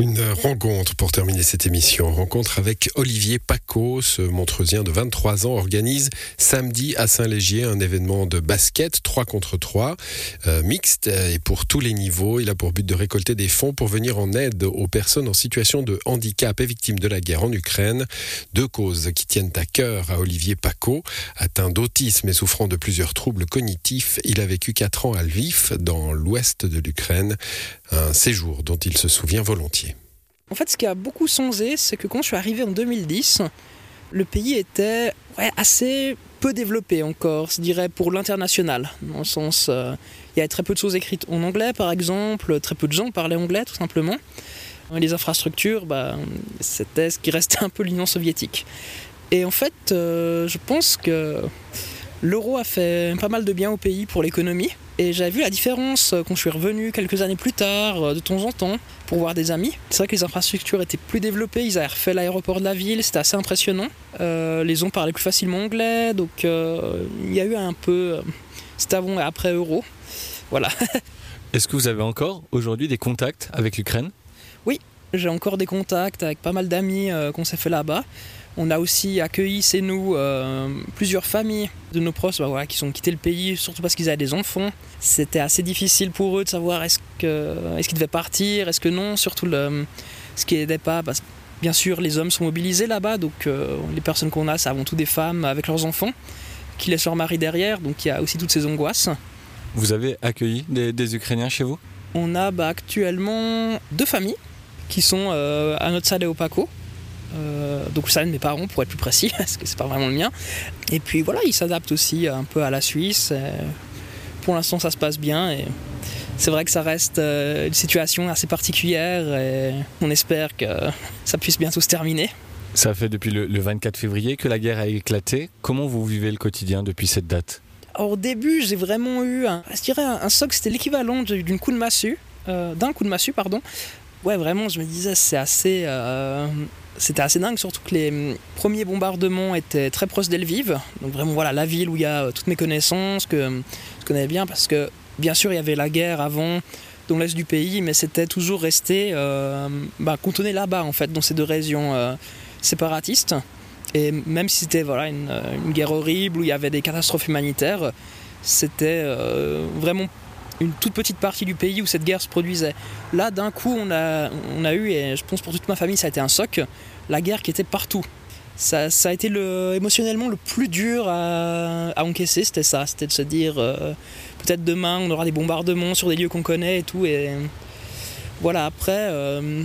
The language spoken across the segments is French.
Une rencontre pour terminer cette émission. Rencontre avec Olivier Paco, ce Montreusien de 23 ans, organise samedi à Saint-Légier un événement de basket 3 contre 3, euh, mixte et pour tous les niveaux. Il a pour but de récolter des fonds pour venir en aide aux personnes en situation de handicap et victimes de la guerre en Ukraine. Deux causes qui tiennent à cœur à Olivier Paco. Atteint d'autisme et souffrant de plusieurs troubles cognitifs, il a vécu 4 ans à Lviv, dans l'ouest de l'Ukraine. Un séjour dont il se souvient volontiers. En fait, ce qui a beaucoup changé, c'est que quand je suis arrivé en 2010, le pays était assez peu développé encore, je dirais, pour l'international. Dans le sens, euh, il y avait très peu de choses écrites en anglais, par exemple, très peu de gens parlaient anglais, tout simplement. Les infrastructures, bah, c'était ce qui restait un peu l'Union soviétique. Et en fait, euh, je pense que l'euro a fait pas mal de bien au pays pour l'économie. Et j'avais vu la différence euh, quand je suis revenu quelques années plus tard, euh, de temps en temps, pour voir des amis. C'est vrai que les infrastructures étaient plus développées, ils avaient refait l'aéroport de la ville, c'était assez impressionnant. Euh, les gens parlaient plus facilement anglais, donc il y a eu un peu. c'était avant et après euro. Voilà. Est-ce que vous avez encore aujourd'hui des contacts avec l'Ukraine? Oui, j'ai encore des contacts avec pas mal d'amis qu'on s'est fait là-bas. On a aussi accueilli, c'est nous, euh, plusieurs familles de nos proches bah, qui ont quitté le pays, surtout parce qu'ils avaient des enfants. C'était assez difficile pour eux de savoir est-ce qu'ils est devaient partir, est-ce que non, surtout le, ce qui n'aidait pas. Bien sûr, les hommes sont mobilisés là-bas, donc euh, les personnes qu'on a, c'est avant tout des femmes avec leurs enfants qui laissent leur mari derrière, donc il y a aussi toutes ces angoisses. Vous avez accueilli des, Ukrainiens chez vous? On a bah, actuellement deux familles qui sont euh, à notre salle et au Paco. Euh, donc ça de mes parents pour être plus précis, parce que c'est pas vraiment le mien. Et puis voilà, ils s'adaptent aussi un peu à la Suisse. pour l'instant, ça se passe bien. Et c'est vrai que ça reste euh, une situation assez particulière et on espère que ça puisse bientôt se terminer. Ça fait depuis le, 24 février que la guerre a éclaté. Comment vous vivez le quotidien depuis cette date? Au début, j'ai vraiment eu, un, je dirais, un, soc, c'était l'équivalent d'une coup de massue, euh, d'un coup de massue, pardon. Ouais, vraiment, je me disais, c'est assez, c'était assez dingue, surtout que les hum, premiers bombardements étaient très proches d'Elviv, donc vraiment voilà la ville où il y a euh, toutes mes connaissances que hum, je connais bien parce que bien sûr il y avait la guerre avant dans l'est du pays, mais c'était toujours resté euh, bah, là-bas en fait dans ces deux régions euh, séparatistes. Et même si c'était voilà une, guerre horrible où il y avait des catastrophes humanitaires, c'était vraiment une toute petite partie du pays où cette guerre se produisait. Là, d'un coup, on a, on a eu, et je pense pour toute ma famille, ça a été un soc, la guerre qui était partout. Ça, ça a été le, émotionnellement le plus dur à, encaisser, c'était ça, c'était de se dire euh, peut-être demain on aura des bombardements sur des lieux qu'on connaît et tout. Et voilà, après, euh,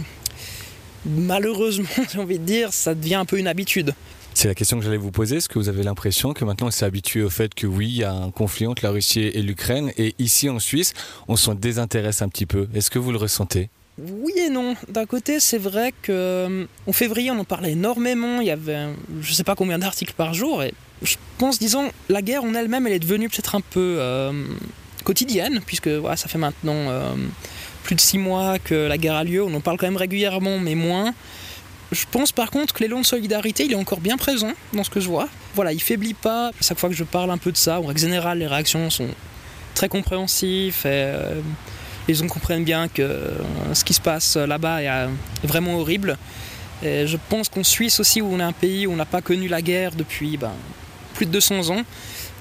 malheureusement, j'ai envie de dire, ça devient un peu une habitude. C'est la question que j'allais vous poser. Est-ce que vous avez l'impression que maintenant on s'est habitué au fait que oui, il y a un conflit entre la Russie et l'Ukraine et ici en Suisse, on s'en désintéresse un petit peu? Est-ce que vous le ressentez? Oui et non. D'un côté, c'est vrai qu'en euh, février, on en parlait énormément. Il y avait, je ne sais pas combien d'articles par jour. Et je pense, disons, la guerre en elle-même, elle est devenue peut-être un peu euh, quotidienne, puisque ça fait maintenant euh, plus de six mois que la guerre a lieu. On en parle quand même régulièrement, mais moins. Je pense par contre que l'élan de solidarité, il est encore bien présent dans ce que je vois. Voilà, il faiblit pas. Chaque fois que je parle un peu de ça, en règle générale, les réactions sont très compréhensives et euh, les comprennent bien que euh, ce qui se passe là-bas est vraiment horrible. Je pense qu'en Suisse aussi, où on est un pays où on n'a pas connu la guerre depuis ben, plus de 200 ans,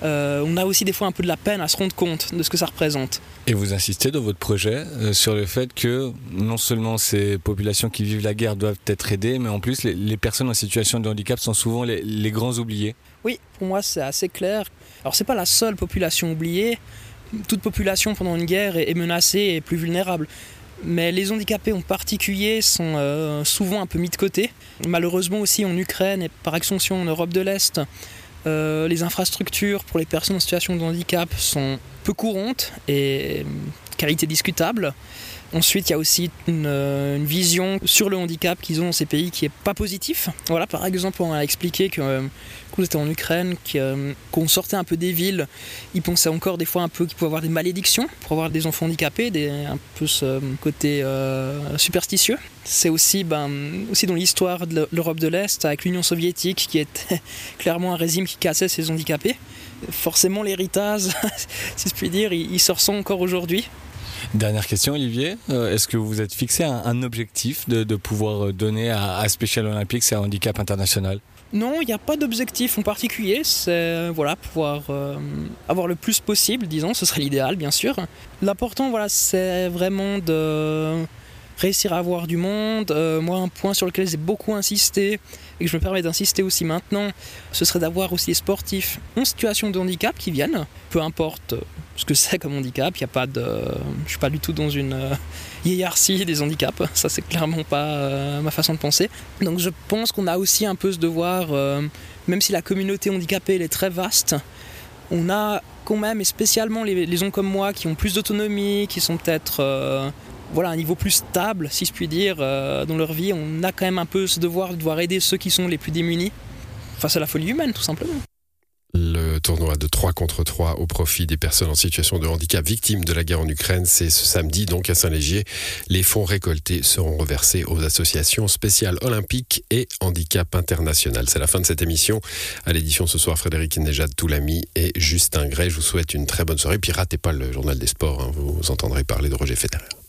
euh, on a aussi des fois un peu de la peine à se rendre compte de ce que ça représente. Et vous insistez dans votre projet euh, sur le fait que non seulement ces populations qui vivent la guerre doivent être aidées, mais en plus les, personnes en situation de handicap sont souvent les, grands oubliés. Oui, pour moi c'est assez clair. Alors c'est pas la seule population oubliée. Toute population pendant une guerre est, menacée et plus vulnérable. Mais les handicapés en particulier sont euh, souvent un peu mis de côté. Malheureusement aussi en Ukraine et par extension en Europe de l'Est, les infrastructures pour les personnes en situation de handicap sont peu courantes et qualité discutable. Ensuite, il y a aussi une, euh, vision sur le handicap qu'ils ont dans ces pays qui est pas positif. Voilà, par exemple, on a expliqué que euh, quand était en Ukraine, euh, qu'on sortait un peu des villes, ils pensaient encore des fois un peu qu'ils pouvaient avoir des malédictions pour avoir des enfants handicapés, un peu ce côté superstitieux. C'est aussi, ben, aussi dans l'histoire de l'Europe de l'Est, avec l'Union soviétique, qui était clairement un régime qui cassait ses handicapés. Forcément, l'héritage, si je puis dire, il, il se ressent encore aujourd'hui. Dernière question, Olivier. Euh, est-ce que vous êtes fixé un, objectif de, pouvoir donner à, à Special Olympics et à Handicap International? Non, il n'y a pas d'objectif en particulier. C'est voilà, pouvoir euh, avoir le plus possible, disons, ce serait l'idéal, bien sûr. L'important, voilà, c'est vraiment de réussir à avoir du monde. Euh, moi, un point sur lequel j'ai beaucoup insisté et que je me permets d'insister aussi maintenant, ce serait d'avoir aussi des sportifs en situation de handicap qui viennent, peu importe ce que c'est comme handicap. Il y a pas de, je suis pas du tout dans une euh, hiérarchie des handicaps. Ça, c'est clairement pas euh, ma façon de penser. Donc, je pense qu'on a aussi un peu ce devoir, même si la communauté handicapée elle est très vaste, on a quand même, et spécialement les, gens comme moi qui ont plus d'autonomie, qui sont peut-être voilà, un niveau plus stable, si je puis dire, euh, dans leur vie. On a quand même un peu ce devoir de devoir aider ceux qui sont les plus démunis face à la folie humaine, tout simplement. Tournoi de 3 contre 3 au profit des personnes en situation de handicap victimes de la guerre en Ukraine, c'est ce samedi donc à Saint-Légier. Les fonds récoltés seront reversés aux associations spéciales olympiques et handicap international. C'est la fin de cette émission. À l'édition ce soir, Frédéric Nejad Toulami et Justin Gray. Je vous souhaite une très bonne soirée. Puis ratez pas le journal des sports, hein. vous entendrez parler de Roger Federer.